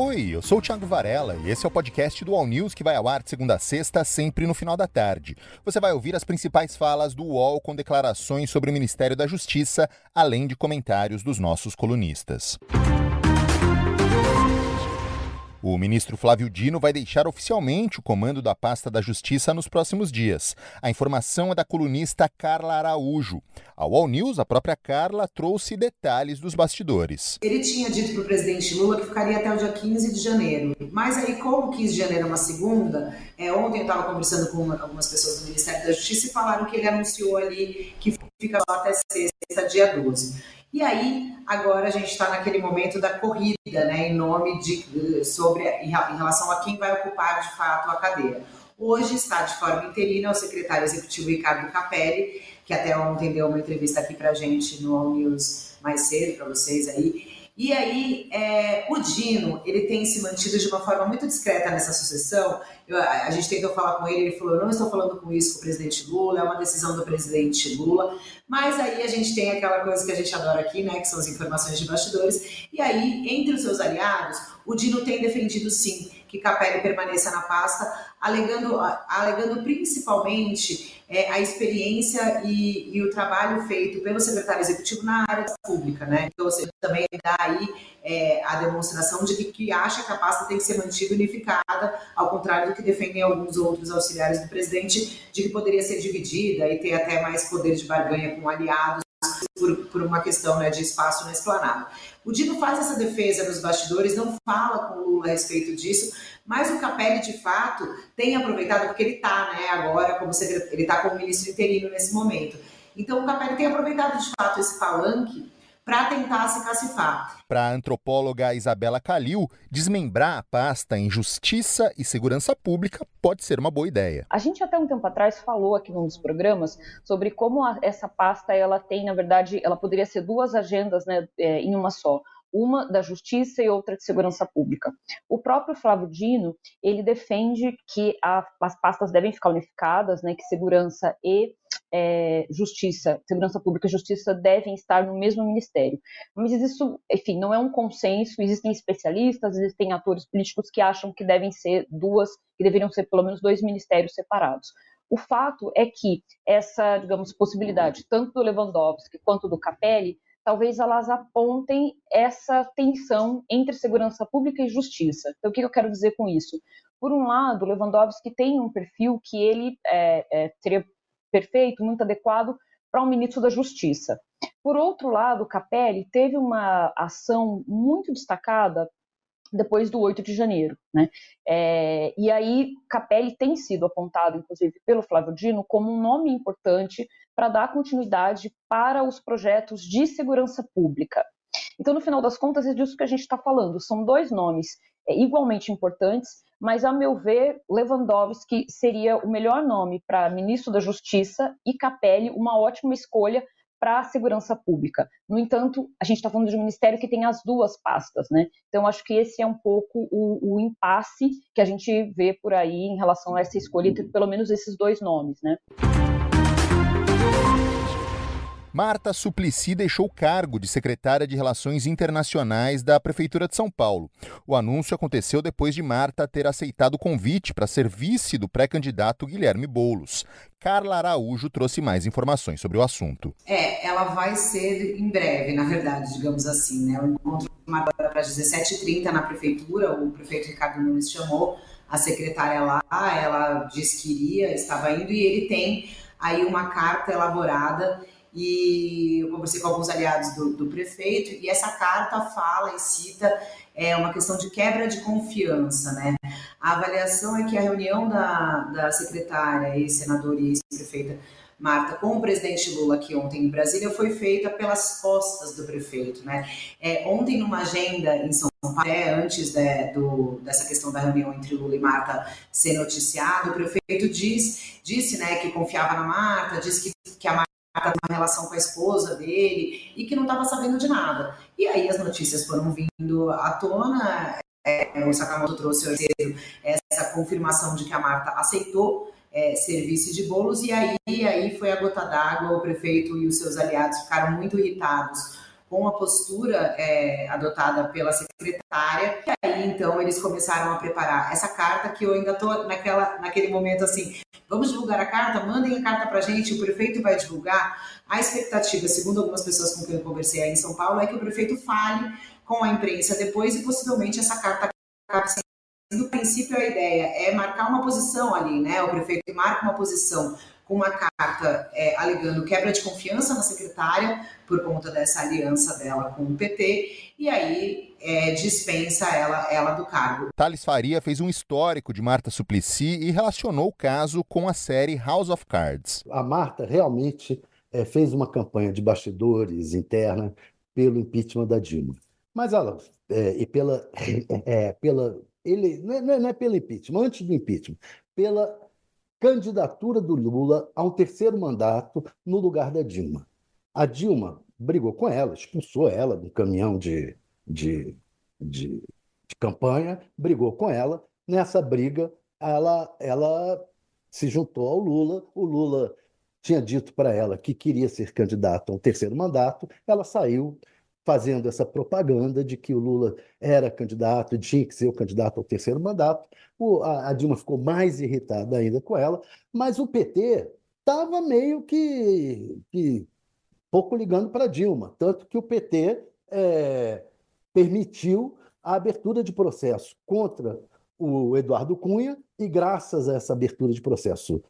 Oi, eu sou o Thiago Varela e esse é o podcast do All News que vai ao ar de segunda a sexta, sempre no final da tarde. Você vai ouvir as principais falas do UOL com declarações sobre o Ministério da Justiça, além de comentários dos nossos colunistas. O ministro Flávio Dino vai deixar oficialmente o comando da pasta da Justiça nos próximos dias. A informação é da colunista Carla Araújo. Ao All News, a própria Carla trouxe detalhes dos bastidores. Ele tinha dito para o presidente Lula que ficaria até o dia 15 de janeiro. Mas aí, como 15 de janeiro é uma segunda, é, ontem eu estava conversando com algumas pessoas do Ministério da Justiça e falaram que ele anunciou ali que fica só até sexta, dia 12. E aí, agora a gente está naquele momento da corrida, né, em nome de sobre em relação a quem vai ocupar de fato a cadeira. Hoje está de forma interina o secretário executivo Ricardo Capelli, que até ontem deu uma entrevista aqui para gente no All News mais cedo, para vocês aí, e aí, é, o Dino, ele tem se mantido de uma forma muito discreta nessa sucessão. Eu, a gente tentou falar com ele, ele falou: não estou falando com isso com o presidente Lula, é uma decisão do presidente Lula. Mas aí a gente tem aquela coisa que a gente adora aqui, né, que são as informações de bastidores. E aí, entre os seus aliados, o Dino tem defendido sim que Capelli permaneça na pasta, alegando, alegando principalmente é, a experiência e, e, o trabalho feito pelo secretário executivo na área pública, né? Então, você também dá aí é, a demonstração de que, que acha que a pasta tem que ser mantida unificada, ao contrário do que defendem alguns outros auxiliares do presidente, de que poderia ser dividida e ter até mais poder de barganha com aliados por, por uma questão né, de espaço na esplanada. O Dino faz essa defesa nos bastidores, não fala com o Lula a respeito disso, mas o Capelli, de fato, tem aproveitado, porque ele está né, agora, como ele está como ministro interino nesse momento. Então, o Capelli tem aproveitado, de fato, esse palanque para tentar se cacifar. Para a antropóloga Isabela Calil, desmembrar a pasta em justiça e segurança pública pode ser uma boa ideia. A gente até um tempo atrás falou aqui num dos programas sobre como a, essa pasta ela tem, na verdade, ela poderia ser duas agendas né, é, em uma só uma da justiça e outra de segurança pública. O próprio Flávio Dino, ele defende que a, as pastas devem ficar unificadas, né, que segurança e é, justiça, segurança pública e justiça devem estar no mesmo ministério. Mas isso, enfim, não é um consenso, existem especialistas, existem atores políticos que acham que devem ser duas, que deveriam ser pelo menos dois ministérios separados. O fato é que essa, digamos, possibilidade, tanto do Lewandowski quanto do Capelli, talvez elas apontem essa tensão entre segurança pública e justiça. Então, o que eu quero dizer com isso? Por um lado, Lewandowski tem um perfil que ele é, é, seria perfeito, muito adequado para um ministro da Justiça. Por outro lado, Capelli teve uma ação muito destacada depois do 8 de janeiro. Né? É, e aí, Capelli tem sido apontado, inclusive, pelo Flávio Dino, como um nome importante para dar continuidade para os projetos de segurança pública. Então, no final das contas, é disso que a gente está falando. São dois nomes é, igualmente importantes, mas, a meu ver, Lewandowski seria o melhor nome para ministro da Justiça e Capelli uma ótima escolha para a segurança pública. No entanto, a gente está falando de um ministério que tem as duas pastas, né? Então, acho que esse é um pouco o, o impasse que a gente vê por aí em relação a essa escolha entre pelo menos esses dois nomes, né? Marta Suplicy deixou o cargo de secretária de Relações Internacionais da Prefeitura de São Paulo. O anúncio aconteceu depois de Marta ter aceitado o convite para ser vice do pré-candidato Guilherme Boulos. Carla Araújo trouxe mais informações sobre o assunto. É, ela vai ser em breve, na verdade, digamos assim, né? O encontro agora para as 17h30 na prefeitura, o prefeito Ricardo Nunes chamou a secretária lá, ela disse que iria, estava indo, e ele tem aí uma carta elaborada e eu conversei com alguns aliados do, do, prefeito, e essa carta fala e cita é, uma questão de quebra de confiança, né? A avaliação é que a reunião da, da secretária e senadora e ex-prefeita Marta, com o presidente Lula aqui ontem em Brasília, foi feita pelas costas do prefeito, né? É, ontem, numa agenda em São Paulo, até antes de, do, dessa questão da reunião entre Lula e Marta ser noticiado, o prefeito diz, disse né, que confiava na Marta, disse que, que a Marta uma relação com a esposa dele e que não estava sabendo de nada. E aí as notícias foram vindo à tona, é, o Sakamoto trouxe hoje essa confirmação de que a Marta aceitou é, serviço de bolos e aí, aí foi a gota d'água, o prefeito e os seus aliados ficaram muito irritados com a postura é, adotada pela secretária. E aí, então, eles começaram a preparar essa carta, que eu ainda estou naquela, naquele momento assim, vamos divulgar a carta? Mandem a carta para a gente, o prefeito vai divulgar. A expectativa, segundo algumas pessoas com quem eu conversei aí em São Paulo, é que o prefeito fale com a imprensa depois e possivelmente essa carta acabe sendo no princípio a ideia é marcar uma posição ali, né? O prefeito marca uma posição com uma carta é, alegando quebra de confiança na secretária por conta dessa aliança dela com o PT e aí é, dispensa ela, ela do cargo. Thales Faria fez um histórico de Marta Suplicy e relacionou o caso com a série House of Cards. A Marta realmente é, fez uma campanha de bastidores interna pelo impeachment da Dilma. Mas ela, é, e pela, é, pela ele, não é, não é pelo impeachment, antes do impeachment, pela candidatura do Lula a um terceiro mandato no lugar da Dilma. A Dilma brigou com ela, expulsou ela do caminhão de, de, de, de campanha, brigou com ela. Nessa briga, ela, ela se juntou ao Lula. O Lula tinha dito para ela que queria ser candidata a um terceiro mandato. Ela saiu fazendo essa propaganda de que o Lula era candidato, tinha que ser o candidato ao terceiro mandato. O, a, a, Dilma ficou mais irritada ainda com ela, mas o PT estava meio que, que, pouco ligando para Dilma, tanto que o PT é, permitiu a abertura de processo contra o Eduardo Cunha, e graças a essa abertura de processo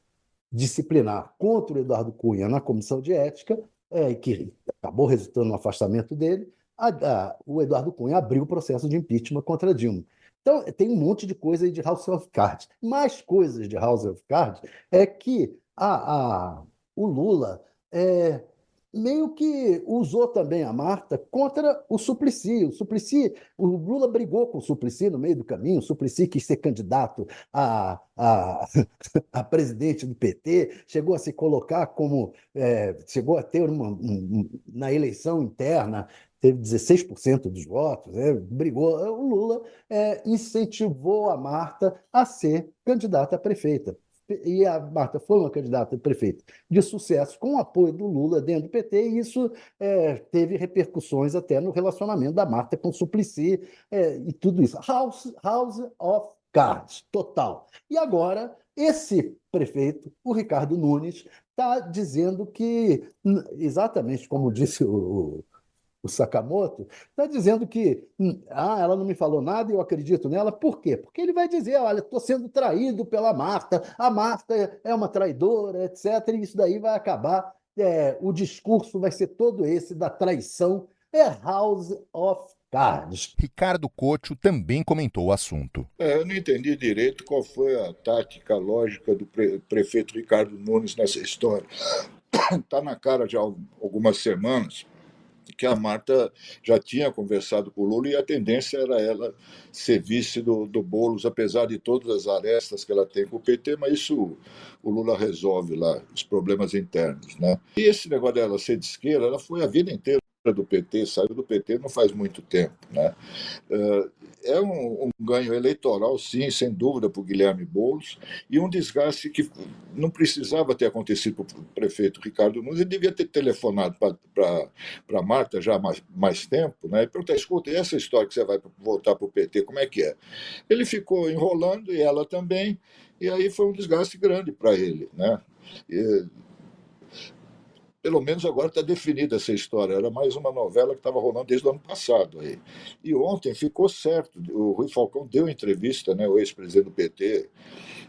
disciplinar contra o Eduardo Cunha na comissão de ética, é, que acabou resultando no afastamento dele, a, a, o Eduardo Cunha abriu o processo de impeachment contra Dilma. Então, tem um monte de coisa aí de House of Cards. Mais coisas de House of Cards é que a, a, o Lula é, meio que usou também a Marta contra o Suplicy. O Suplicy, o Lula brigou com o Suplicy no meio do caminho, o Suplicy quis ser candidato a, a, a presidente do PT, chegou a se colocar como, é, chegou a ter uma, um, na eleição interna, teve 16% dos votos, né? brigou. O Lula é, incentivou a Marta a ser candidata a prefeita e a Marta foi uma candidata a prefeita de sucesso com o apoio do Lula dentro do PT, e isso é, teve repercussões até no relacionamento da Marta com o Suplicy é, e tudo isso. House, house of Cards, total. E agora, esse prefeito, o Ricardo Nunes, está dizendo que, exatamente como disse o, o Sakamoto, está dizendo que hum, ah, ela não me falou nada e eu acredito nela. Por quê? Porque ele vai dizer: olha, estou sendo traído pela Marta, a Marta é uma traidora, etc. E isso daí vai acabar. É, o discurso vai ser todo esse da traição. É House of Cards. Ricardo Couto também comentou o assunto. É, eu não entendi direito qual foi a tática lógica do pre prefeito Ricardo Nunes nessa história. Está na cara de algumas semanas que a Marta já tinha conversado com o Lula e a tendência era ela ser vice do, do Boulos, apesar de todas as arestas que ela tem com o PT, mas isso o Lula resolve lá, os problemas internos. Né? E esse negócio dela ser de esquerda, ela foi a vida inteira do PT, saiu do PT não faz muito tempo. Né? Uh, é um, um, ganho eleitoral, sim, sem dúvida, para o Guilherme Boulos, e um desgaste que não precisava ter acontecido para o prefeito Ricardo Nunes, ele devia ter telefonado para Marta já há mais, mais tempo, né? e perguntar, escuta, e essa história que você vai voltar para o PT, como é que é? Ele ficou enrolando, e ela também, e aí foi um desgaste grande para ele. Né? E, pelo menos agora está definida essa história. Era mais uma novela que estava rolando desde o ano passado. Aí. E ontem ficou certo. O Rui Falcão deu entrevista, né, o ex-presidente do PT,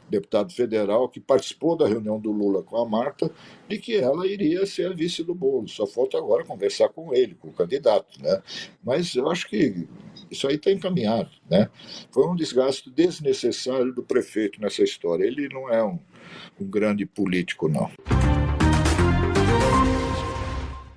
deputado federal, que participou da reunião do Lula com a Marta, de que ela iria ser a vice do bolo. Só falta agora conversar com ele, com o candidato. Né? Mas eu acho que isso aí está encaminhado. Né? Foi um desgaste desnecessário do prefeito nessa história. Ele não é um, um grande político, não.